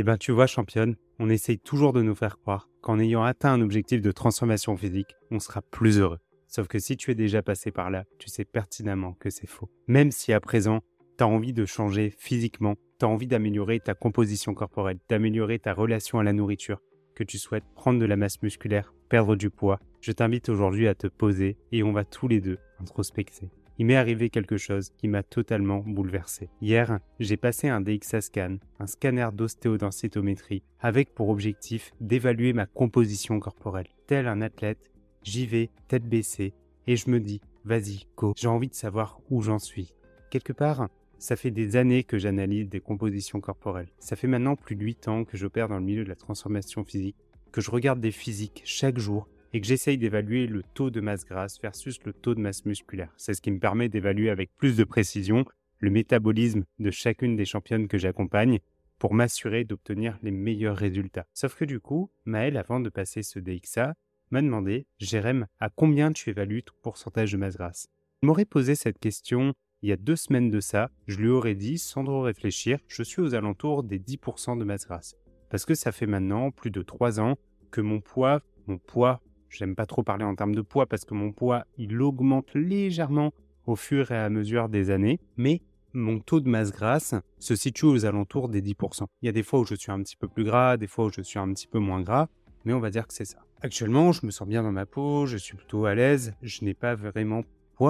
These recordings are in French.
Eh ben, tu vois, championne, on essaye toujours de nous faire croire qu'en ayant atteint un objectif de transformation physique, on sera plus heureux. Sauf que si tu es déjà passé par là, tu sais pertinemment que c'est faux. Même si à présent, tu as envie de changer physiquement, tu as envie d'améliorer ta composition corporelle, d'améliorer ta relation à la nourriture, que tu souhaites prendre de la masse musculaire, perdre du poids, je t'invite aujourd'hui à te poser et on va tous les deux introspecter. Il m'est arrivé quelque chose qui m'a totalement bouleversé. Hier, j'ai passé un DXA scan, un scanner d'ostéodensitométrie, avec pour objectif d'évaluer ma composition corporelle. Tel un athlète, j'y vais, tête baissée, et je me dis, vas-y, go, j'ai envie de savoir où j'en suis. Quelque part, ça fait des années que j'analyse des compositions corporelles. Ça fait maintenant plus de 8 ans que j'opère dans le milieu de la transformation physique, que je regarde des physiques chaque jour et que j'essaye d'évaluer le taux de masse grasse versus le taux de masse musculaire. C'est ce qui me permet d'évaluer avec plus de précision le métabolisme de chacune des championnes que j'accompagne pour m'assurer d'obtenir les meilleurs résultats. Sauf que du coup, Maëlle, avant de passer ce DXA, m'a demandé, Jérém, à combien tu évalues ton pourcentage de masse grasse? Il m'aurait posé cette question il y a deux semaines de ça, je lui aurais dit, sans trop réfléchir, je suis aux alentours des 10% de masse grasse. Parce que ça fait maintenant plus de trois ans que mon poids, mon poids, j'aime pas trop parler en termes de poids parce que mon poids, il augmente légèrement au fur et à mesure des années, mais mon taux de masse grasse se situe aux alentours des 10%. Il y a des fois où je suis un petit peu plus gras, des fois où je suis un petit peu moins gras, mais on va dire que c'est ça. Actuellement, je me sens bien dans ma peau, je suis plutôt à l'aise, je n'ai pas vraiment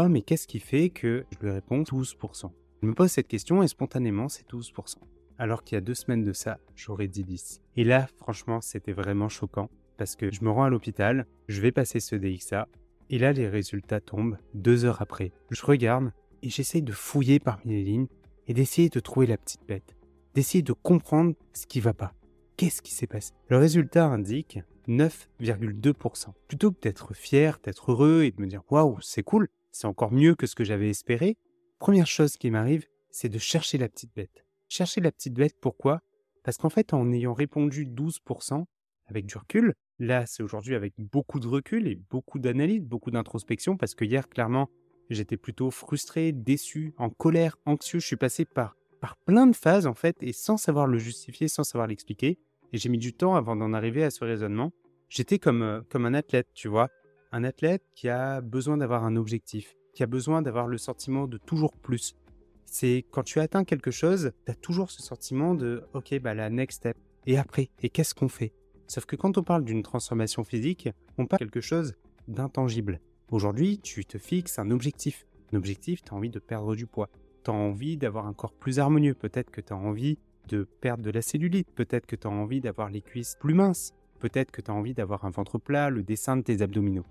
mais qu'est-ce qui fait que je lui réponds 12% Je me pose cette question et spontanément, c'est 12%. Alors qu'il y a deux semaines de ça, j'aurais dit 10. Et là, franchement, c'était vraiment choquant parce que je me rends à l'hôpital, je vais passer ce DXA, et là, les résultats tombent deux heures après. Je regarde et j'essaye de fouiller parmi les lignes et d'essayer de trouver la petite bête, d'essayer de comprendre ce qui va pas. Qu'est-ce qui s'est passé? Le résultat indique 9,2%. Plutôt que d'être fier, d'être heureux et de me dire waouh, c'est cool, c'est encore mieux que ce que j'avais espéré. Première chose qui m'arrive, c'est de chercher la petite bête. Chercher la petite bête, pourquoi? Parce qu'en fait, en ayant répondu 12% avec du recul, là, c'est aujourd'hui avec beaucoup de recul et beaucoup d'analyse, beaucoup d'introspection, parce que hier, clairement, j'étais plutôt frustré, déçu, en colère, anxieux. Je suis passé par, par plein de phases, en fait, et sans savoir le justifier, sans savoir l'expliquer. Et j'ai mis du temps avant d'en arriver à ce raisonnement. J'étais comme, euh, comme un athlète, tu vois un athlète qui a besoin d'avoir un objectif, qui a besoin d'avoir le sentiment de toujours plus. C'est quand tu atteins quelque chose, tu as toujours ce sentiment de OK, bah la next step. Et après, et qu'est-ce qu'on fait? Sauf que quand on parle d'une transformation physique, on parle de quelque chose d'intangible. Aujourd'hui, tu te fixes un objectif. Un objectif, tu as envie de perdre du poids. Tu as envie d'avoir un corps plus harmonieux. Peut-être que tu as envie de perdre de la cellulite. Peut-être que tu as envie d'avoir les cuisses plus minces. Peut-être que tu as envie d'avoir un ventre plat, le dessin de tes abdominaux.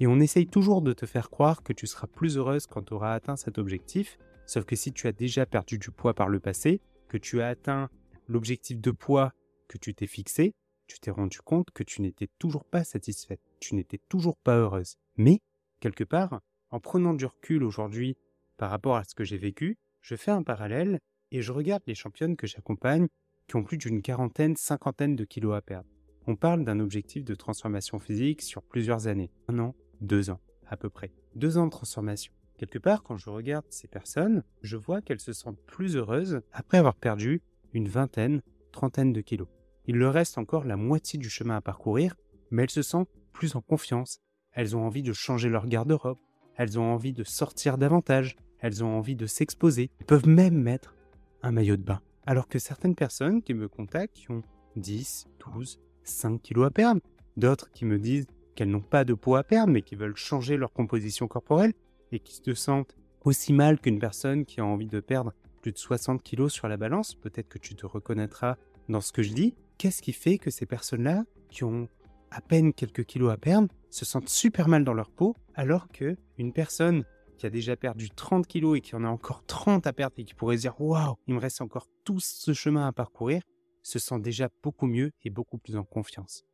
Et on essaye toujours de te faire croire que tu seras plus heureuse quand tu auras atteint cet objectif, sauf que si tu as déjà perdu du poids par le passé, que tu as atteint l'objectif de poids que tu t'es fixé, tu t'es rendu compte que tu n'étais toujours pas satisfaite, tu n'étais toujours pas heureuse. Mais, quelque part, en prenant du recul aujourd'hui par rapport à ce que j'ai vécu, je fais un parallèle et je regarde les championnes que j'accompagne qui ont plus d'une quarantaine, cinquantaine de kilos à perdre. On parle d'un objectif de transformation physique sur plusieurs années, un an, deux ans à peu près. Deux ans de transformation. Quelque part, quand je regarde ces personnes, je vois qu'elles se sentent plus heureuses après avoir perdu une vingtaine, trentaine de kilos. Il leur reste encore la moitié du chemin à parcourir, mais elles se sentent plus en confiance. Elles ont envie de changer leur garde-robe. Elles ont envie de sortir davantage. Elles ont envie de s'exposer. Elles peuvent même mettre un maillot de bain. Alors que certaines personnes qui me contactent, ont 10, 12, 5 kilos à perdre, d'autres qui me disent qu'elles n'ont pas de poids à perdre, mais qui veulent changer leur composition corporelle et qui se sentent aussi mal qu'une personne qui a envie de perdre plus de 60 kilos sur la balance, peut-être que tu te reconnaîtras dans ce que je dis. Qu'est-ce qui fait que ces personnes-là, qui ont à peine quelques kilos à perdre, se sentent super mal dans leur peau, alors que une personne qui a déjà perdu 30 kilos et qui en a encore 30 à perdre et qui pourrait dire waouh, il me reste encore tout ce chemin à parcourir, se sent déjà beaucoup mieux et beaucoup plus en confiance.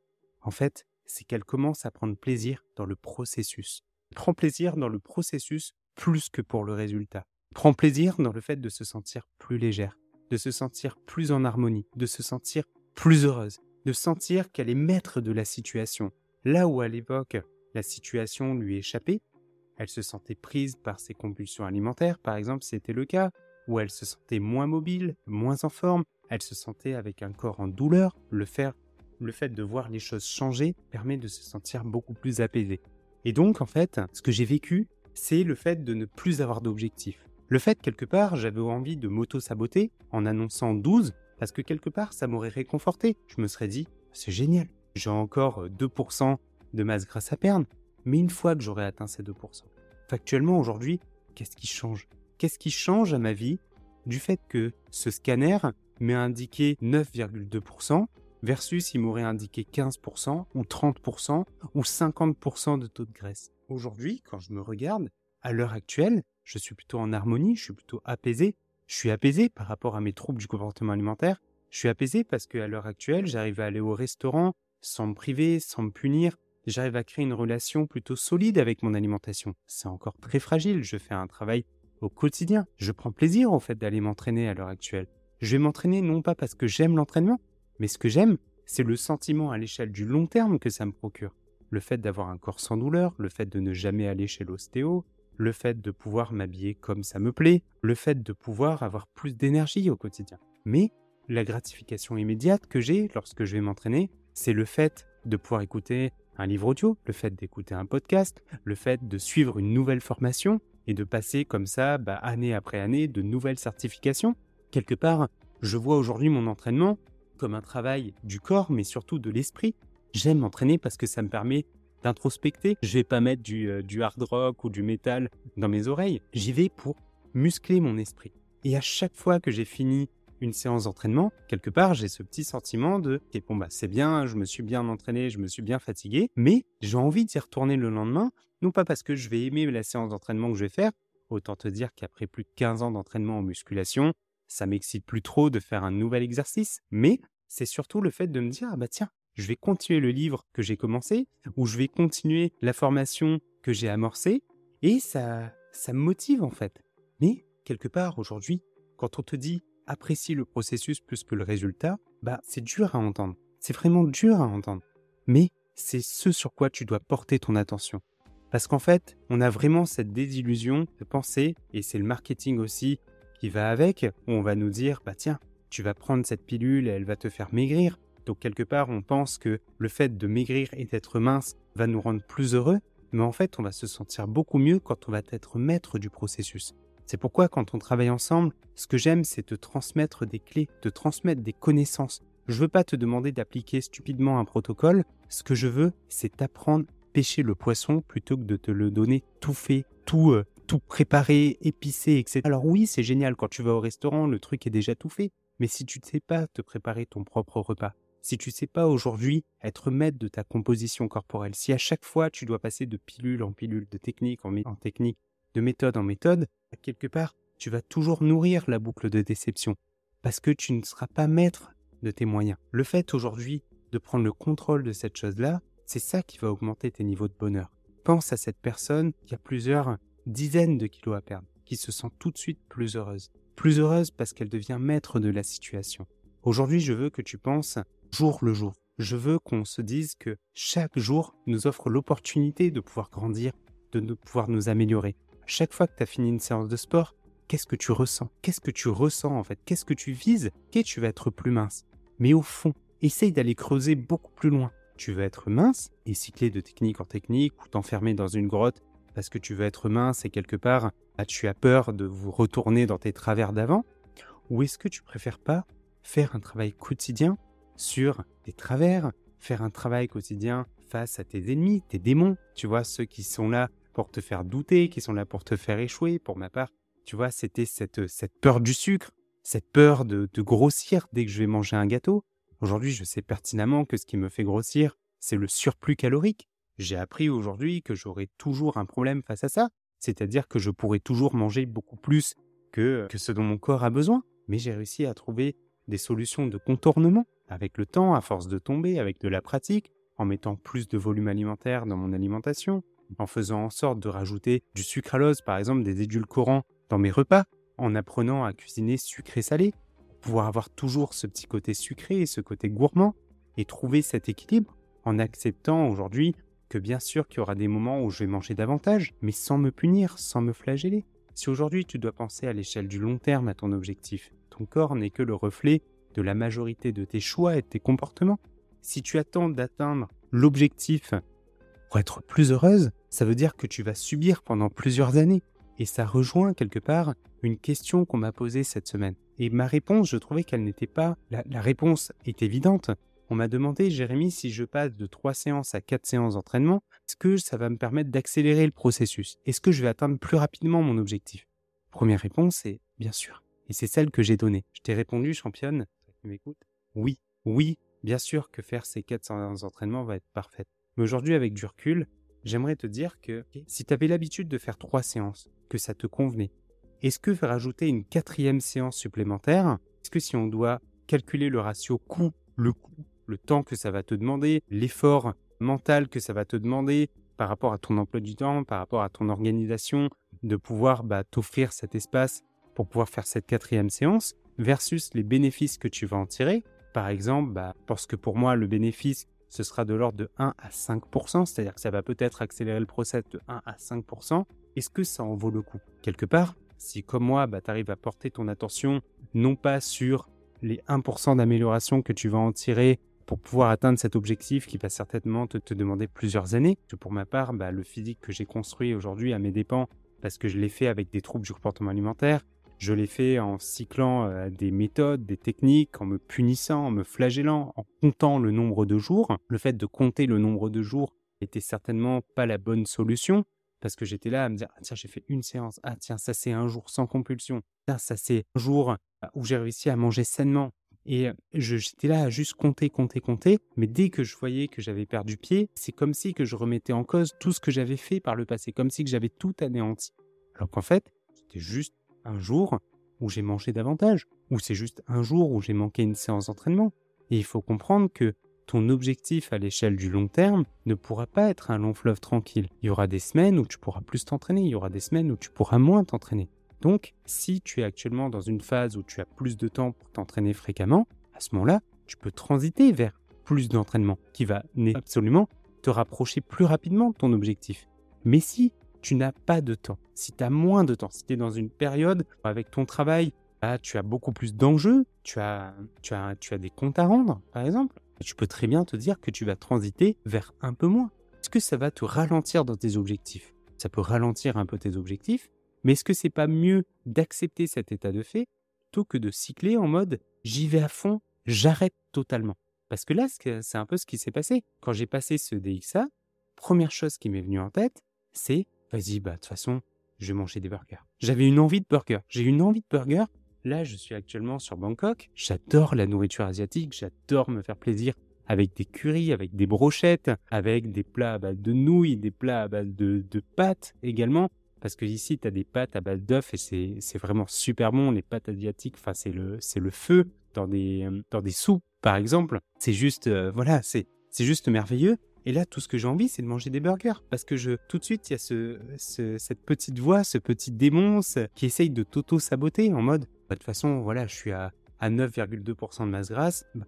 En fait, c'est qu'elle commence à prendre plaisir dans le processus. prend plaisir dans le processus plus que pour le résultat. prend plaisir dans le fait de se sentir plus légère, de se sentir plus en harmonie, de se sentir plus heureuse, de sentir qu'elle est maître de la situation. Là où à l'époque, la situation lui échappait, elle se sentait prise par ses compulsions alimentaires, par exemple, c'était le cas, où elle se sentait moins mobile, moins en forme, elle se sentait avec un corps en douleur. Le, faire, le fait de voir les choses changer permet de se sentir beaucoup plus apaisé. Et donc, en fait, ce que j'ai vécu, c'est le fait de ne plus avoir d'objectif. Le fait, quelque part, j'avais envie de m'auto-saboter en annonçant 12, parce que quelque part, ça m'aurait réconforté. Je me serais dit, c'est génial, j'ai encore 2% de masse grasse à perdre, mais une fois que j'aurai atteint ces 2%, factuellement aujourd'hui, qu'est-ce qui change? Qu'est-ce qui change à ma vie du fait que ce scanner m'ait indiqué 9,2% versus il m'aurait indiqué 15% ou 30% ou 50% de taux de graisse? Aujourd'hui, quand je me regarde, à l'heure actuelle, je suis plutôt en harmonie, je suis plutôt apaisé. Je suis apaisé par rapport à mes troubles du comportement alimentaire. Je suis apaisé parce qu'à l'heure actuelle, j'arrive à aller au restaurant sans me priver, sans me punir. J'arrive à créer une relation plutôt solide avec mon alimentation. C'est encore très fragile. Je fais un travail au quotidien. Je prends plaisir au fait d'aller m'entraîner à l'heure actuelle. Je vais m'entraîner non pas parce que j'aime l'entraînement, mais ce que j'aime, c'est le sentiment à l'échelle du long terme que ça me procure. Le fait d'avoir un corps sans douleur, le fait de ne jamais aller chez l'ostéo, le fait de pouvoir m'habiller comme ça me plaît, le fait de pouvoir avoir plus d'énergie au quotidien. Mais la gratification immédiate que j'ai lorsque je vais m'entraîner, c'est le fait de pouvoir écouter un livre audio, le fait d'écouter un podcast, le fait de suivre une nouvelle formation et de passer comme ça, bah, année après année, de nouvelles certifications. Quelque part, je vois aujourd'hui mon entraînement comme un travail du corps, mais surtout de l'esprit. J'aime m'entraîner parce que ça me permet d'introspecter. Je vais pas mettre du, euh, hard rock ou du métal dans mes oreilles. J'y vais pour muscler mon esprit. Et à chaque fois que j'ai fini une séance d'entraînement, quelque part, j'ai ce petit sentiment de bon bah c'est bien, je me suis bien entraîné, je me suis bien fatigué, mais j'ai envie d'y retourner le lendemain, non pas parce que je vais aimer la séance d'entraînement que je vais faire, autant te dire qu'après plus de 15 ans d'entraînement en musculation, ça m'excite plus trop de faire un nouvel exercice, mais c'est surtout le fait de me dire ah bah tiens, je vais continuer le livre que j'ai commencé ou je vais continuer la formation que j'ai amorcée et ça ça me motive en fait. Mais quelque part aujourd'hui, quand on te dit apprécie le processus plus que le résultat, bah c'est dur à entendre. C'est vraiment dur à entendre. Mais c'est ce sur quoi tu dois porter ton attention. Parce qu'en fait, on a vraiment cette désillusion de penser, et c'est le marketing aussi qui va avec, où on va nous dire, bah tiens, tu vas prendre cette pilule et elle va te faire maigrir. Donc quelque part, on pense que le fait de maigrir et d'être mince va nous rendre plus heureux, mais en fait, on va se sentir beaucoup mieux quand on va être maître du processus. C'est pourquoi quand on travaille ensemble, ce que j'aime, c'est te transmettre des clés, te transmettre des connaissances. Je veux pas te demander d'appliquer stupidement un protocole, ce que je veux, c'est t'apprendre à pêcher le poisson plutôt que de te le donner tout fait, tout, euh, tout préparé, épicé, etc. Alors oui, c'est génial quand tu vas au restaurant, le truc est déjà tout fait. Mais si tu ne sais pas te préparer ton propre repas, si tu ne sais pas aujourd'hui être maître de ta composition corporelle, si à chaque fois tu dois passer de pilule en pilule, de technique en, en technique, de méthode en méthode, quelque part, tu vas toujours nourrir la boucle de déception, parce que tu ne seras pas maître de tes moyens. Le fait aujourd'hui de prendre le contrôle de cette chose-là, c'est ça qui va augmenter tes niveaux de bonheur. Pense à cette personne qui a plusieurs dizaines de kilos à perdre, qui se sent tout de suite plus heureuse plus heureuse parce qu'elle devient maître de la situation. Aujourd'hui, je veux que tu penses jour le jour. Je veux qu'on se dise que chaque jour nous offre l'opportunité de pouvoir grandir, de pouvoir nous améliorer. Chaque fois que tu as fini une séance de sport, qu'est-ce que tu ressens? Qu'est-ce que tu ressens en fait? Qu'est-ce que tu vises? Qu'est-ce que tu vas être plus mince? Mais au fond, essaye d'aller creuser beaucoup plus loin. Tu veux être mince et cycler de technique en technique ou t'enfermer dans une grotte parce que tu veux être mince et quelque part, ah, tu as peur de vous retourner dans tes travers d'avant? Ou est-ce que tu préfères pas faire un travail quotidien sur tes travers, faire un travail quotidien face à tes ennemis, tes démons, tu vois, ceux qui sont là pour te faire douter, qui sont là pour te faire échouer, pour ma part, tu vois, c'était cette, cette peur du sucre, cette peur de, de grossir dès que je vais manger un gâteau. Aujourd'hui, je sais pertinemment que ce qui me fait grossir, c'est le surplus calorique. J'ai appris aujourd'hui que j'aurai toujours un problème face à ça, c'est-à-dire que je pourrais toujours manger beaucoup plus que, que ce dont mon corps a besoin. Mais j'ai réussi à trouver des solutions de contournement avec le temps, à force de tomber, avec de la pratique, en mettant plus de volume alimentaire dans mon alimentation, en faisant en sorte de rajouter du sucralose, par exemple des édulcorants, dans mes repas, en apprenant à cuisiner sucré-salé, pouvoir avoir toujours ce petit côté sucré et ce côté gourmand, et trouver cet équilibre en acceptant aujourd'hui que bien sûr qu'il y aura des moments où je vais manger davantage, mais sans me punir, sans me flageller. Si aujourd'hui tu dois penser à l'échelle du long terme à ton objectif, ton corps n'est que le reflet de la majorité de tes choix et de tes comportements. Si tu attends d'atteindre l'objectif pour être plus heureuse, ça veut dire que tu vas subir pendant plusieurs années. Et ça rejoint quelque part une question qu'on m'a posée cette semaine. Et ma réponse, je trouvais qu'elle n'était pas... La, réponse est évidente. On m'a demandé, Jérémy, si je passe de 3 séances à 4 séances d'entraînement, est-ce que ça va me permettre d'accélérer le processus? Est-ce que je vais atteindre plus rapidement mon objectif? Première réponse est bien sûr. Et c'est celle que j'ai donnée. Je t'ai répondu, championne, tu m'écoutes? Oui, oui, bien sûr que faire ces 4 séances d'entraînement va être parfait. Mais aujourd'hui, avec du recul, j'aimerais te dire que si tu avais l'habitude de faire 3 séances, que ça te convenait, est-ce que rajouter une quatrième séance supplémentaire, est-ce que si on doit calculer le ratio coût, le coût, le temps que ça va te demander, l'effort mental que ça va te demander par rapport à ton emploi du temps, par rapport à ton organisation, de pouvoir bah, t'offrir cet espace pour pouvoir faire cette quatrième séance, versus les bénéfices que tu vas en tirer. Par exemple, bah, parce que pour moi, le bénéfice, ce sera de l'ordre de 1 à 5%, c'est-à-dire que ça va peut-être accélérer le process de 1 à 5%. Est-ce que ça en vaut le coup? Quelque part, si comme moi, bah, tu arrives à porter ton attention non pas sur les 1% d'amélioration que tu vas en tirer pour pouvoir atteindre cet objectif qui va certainement te, demander plusieurs années. Pour ma part, bah, le physique que j'ai construit aujourd'hui à mes dépens, parce que je l'ai fait avec des troubles du comportement alimentaire, je l'ai fait en cyclant euh, des méthodes, des techniques, en me punissant, en me flagellant, en comptant le nombre de jours. Le fait de compter le nombre de jours était certainement pas la bonne solution parce que j'étais là à me dire ah, tiens j'ai fait une séance. Ah tiens ça c'est un jour sans compulsion. Tiens ça c'est un jour bah, où j'ai réussi à manger sainement. Et j'étais là à juste compter compter compter. Mais dès que je voyais que j'avais perdu pied c'est comme si que je remettais en cause tout ce que j'avais fait par le passé. Comme si que j'avais tout anéanti. Alors qu'en fait c'était juste un jour où j'ai mangé davantage ou c'est juste un jour où j'ai manqué une séance d'entraînement et il faut comprendre que ton objectif à l'échelle du long terme ne pourra pas être un long fleuve tranquille. Il y aura des semaines où tu pourras plus t'entraîner, il y aura des semaines où tu pourras moins t'entraîner. Donc, si tu es actuellement dans une phase où tu as plus de temps pour t'entraîner fréquemment, à ce moment-là, tu peux transiter vers plus d'entraînement qui va absolument te rapprocher plus rapidement de ton objectif. Mais si tu n'as pas de temps, si tu as moins de temps, si tu es dans une période avec ton travail, bah, tu as beaucoup plus d'enjeux, tu as, tu, as, tu as des comptes à rendre, par exemple, tu peux très bien te dire que tu vas transiter vers un peu moins. Est-ce que ça va te ralentir dans tes objectifs? Ça peut ralentir un peu tes objectifs, mais est-ce que c'est pas mieux d'accepter cet état de fait plutôt que de cycler en mode j'y vais à fond, j'arrête totalement Parce que là, c'est un peu ce qui s'est passé. Quand j'ai passé ce DXA, première chose qui m'est venue en tête, c'est vas-y, bah de toute façon, je vais manger des burgers. J'avais une envie de burger. J'ai une envie de burger Là, je suis actuellement sur Bangkok. J'adore la nourriture asiatique. J'adore me faire plaisir avec des currys, avec des brochettes, avec des plats à base de nouilles, des plats à base de, pâtes également. Parce que ici, tu as des pâtes à base d'œufs et c'est vraiment super bon. Les pâtes asiatiques, c'est le, le feu dans des, dans des soupes, par exemple. C'est juste, euh, voilà, c'est juste merveilleux. Et là, tout ce que j'ai envie, c'est de manger des burgers. Parce que je, tout de suite, il y a ce, cette petite voix, ce petit démon qui essaye de t'auto-saboter en mode bah, de toute façon, voilà, je suis à, 9,2% de masse grasse. Bah,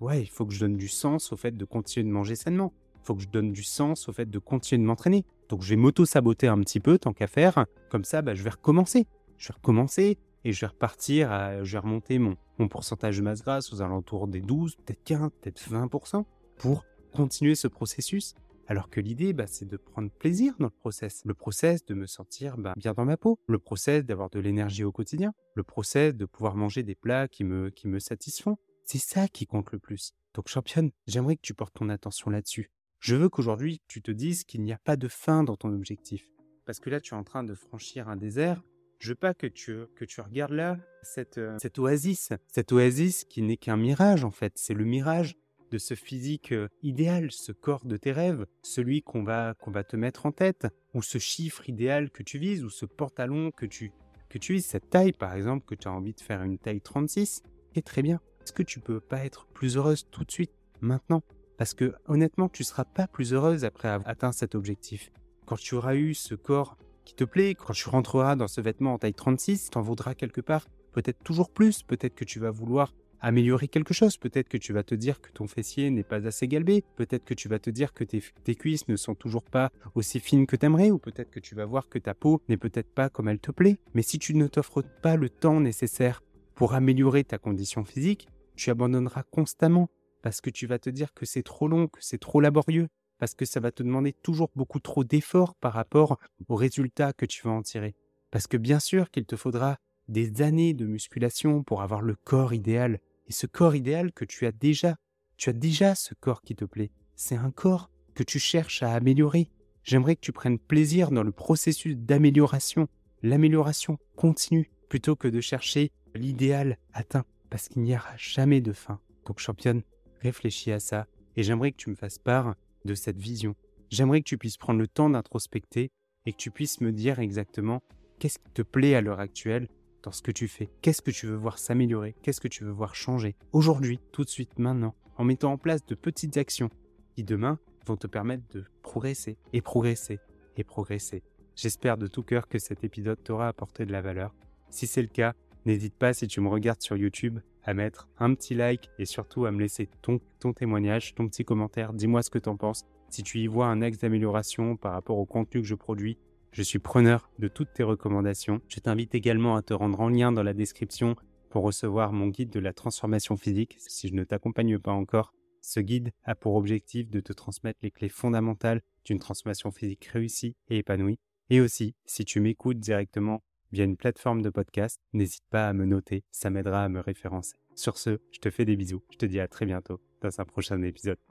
ouais, il faut que je donne du sens au fait de continuer de manger sainement. Il faut que je donne du sens au fait de continuer de m'entraîner. Donc je vais m'auto-saboter un petit peu, tant qu'à faire. Comme ça, bah, je vais recommencer. Je vais recommencer et je vais repartir, je vais remonter mon, mon pourcentage de masse grasse aux alentours des 12, peut-être 15, peut-être 20% pour continuer ce processus alors que l'idée, bah, c'est de prendre plaisir dans le process. Le process de me sentir bah, bien dans ma peau. Le process d'avoir de l'énergie au quotidien. Le process de pouvoir manger des plats qui me, qui me satisfont. C'est ça qui compte le plus. Donc championne, j'aimerais que tu portes ton attention là-dessus. Je veux qu'aujourd'hui, tu te dises qu'il n'y a pas de fin dans ton objectif. Parce que là, tu es en train de franchir un désert. Je veux pas que tu, que tu regardes là cette, euh, cette oasis. Cette oasis qui n'est qu'un mirage, en fait. C'est le mirage de ce physique euh, idéal, ce corps de tes rêves, celui qu'on va, qu'on va te mettre en tête, ou ce chiffre idéal que tu vises, ou ce pantalon que tu, que tu vises, cette taille par exemple, que tu as envie de faire une taille 36, et très bien. Est-ce que tu peux pas être plus heureuse tout de suite, maintenant? Parce que honnêtement, tu seras pas plus heureuse après avoir atteint cet objectif. Quand tu auras eu ce corps qui te plaît, quand tu rentreras dans ce vêtement en taille 36, t'en vaudras quelque part peut-être toujours plus, peut-être que tu vas vouloir améliorer quelque chose. Peut-être que tu vas te dire que ton fessier n'est pas assez galbé. Peut-être que tu vas te dire que tes, cuisses ne sont toujours pas aussi fines que t'aimerais. Ou peut-être que tu vas voir que ta peau n'est peut-être pas comme elle te plaît. Mais si tu ne t'offres pas le temps nécessaire pour améliorer ta condition physique, tu abandonneras constamment parce que tu vas te dire que c'est trop long, que c'est trop laborieux, parce que ça va te demander toujours beaucoup trop d'efforts par rapport aux résultats que tu vas en tirer. Parce que bien sûr qu'il te faudra des années de musculation pour avoir le corps idéal. Et ce corps idéal que tu as déjà, tu as déjà ce corps qui te plaît. C'est un corps que tu cherches à améliorer. J'aimerais que tu prennes plaisir dans le processus d'amélioration, l'amélioration continue, plutôt que de chercher l'idéal atteint, parce qu'il n'y aura jamais de fin. Donc championne, réfléchis à ça, et j'aimerais que tu me fasses part de cette vision. J'aimerais que tu puisses prendre le temps d'introspecter et que tu puisses me dire exactement qu'est-ce qui te plaît à l'heure actuelle ce que tu fais. Qu'est-ce que tu veux voir s'améliorer? Qu'est-ce que tu veux voir changer? Aujourd'hui, tout de suite, maintenant, en mettant en place de petites actions qui demain vont te permettre de progresser et progresser et progresser. J'espère de tout cœur que cet épisode t'aura apporté de la valeur. Si c'est le cas, n'hésite pas si tu me regardes sur YouTube à mettre un petit like et surtout à me laisser ton, ton témoignage, ton petit commentaire. Dis-moi ce que tu en penses. Si tu y vois un axe d'amélioration par rapport au contenu que je produis, je suis preneur de toutes tes recommandations. Je t'invite également à te rendre en lien dans la description pour recevoir mon guide de la transformation physique si je ne t'accompagne pas encore. Ce guide a pour objectif de te transmettre les clés fondamentales d'une transformation physique réussie et épanouie. Et aussi, si tu m'écoutes directement via une plateforme de podcast, n'hésite pas à me noter, ça m'aidera à me référencer. Sur ce, je te fais des bisous, je te dis à très bientôt dans un prochain épisode.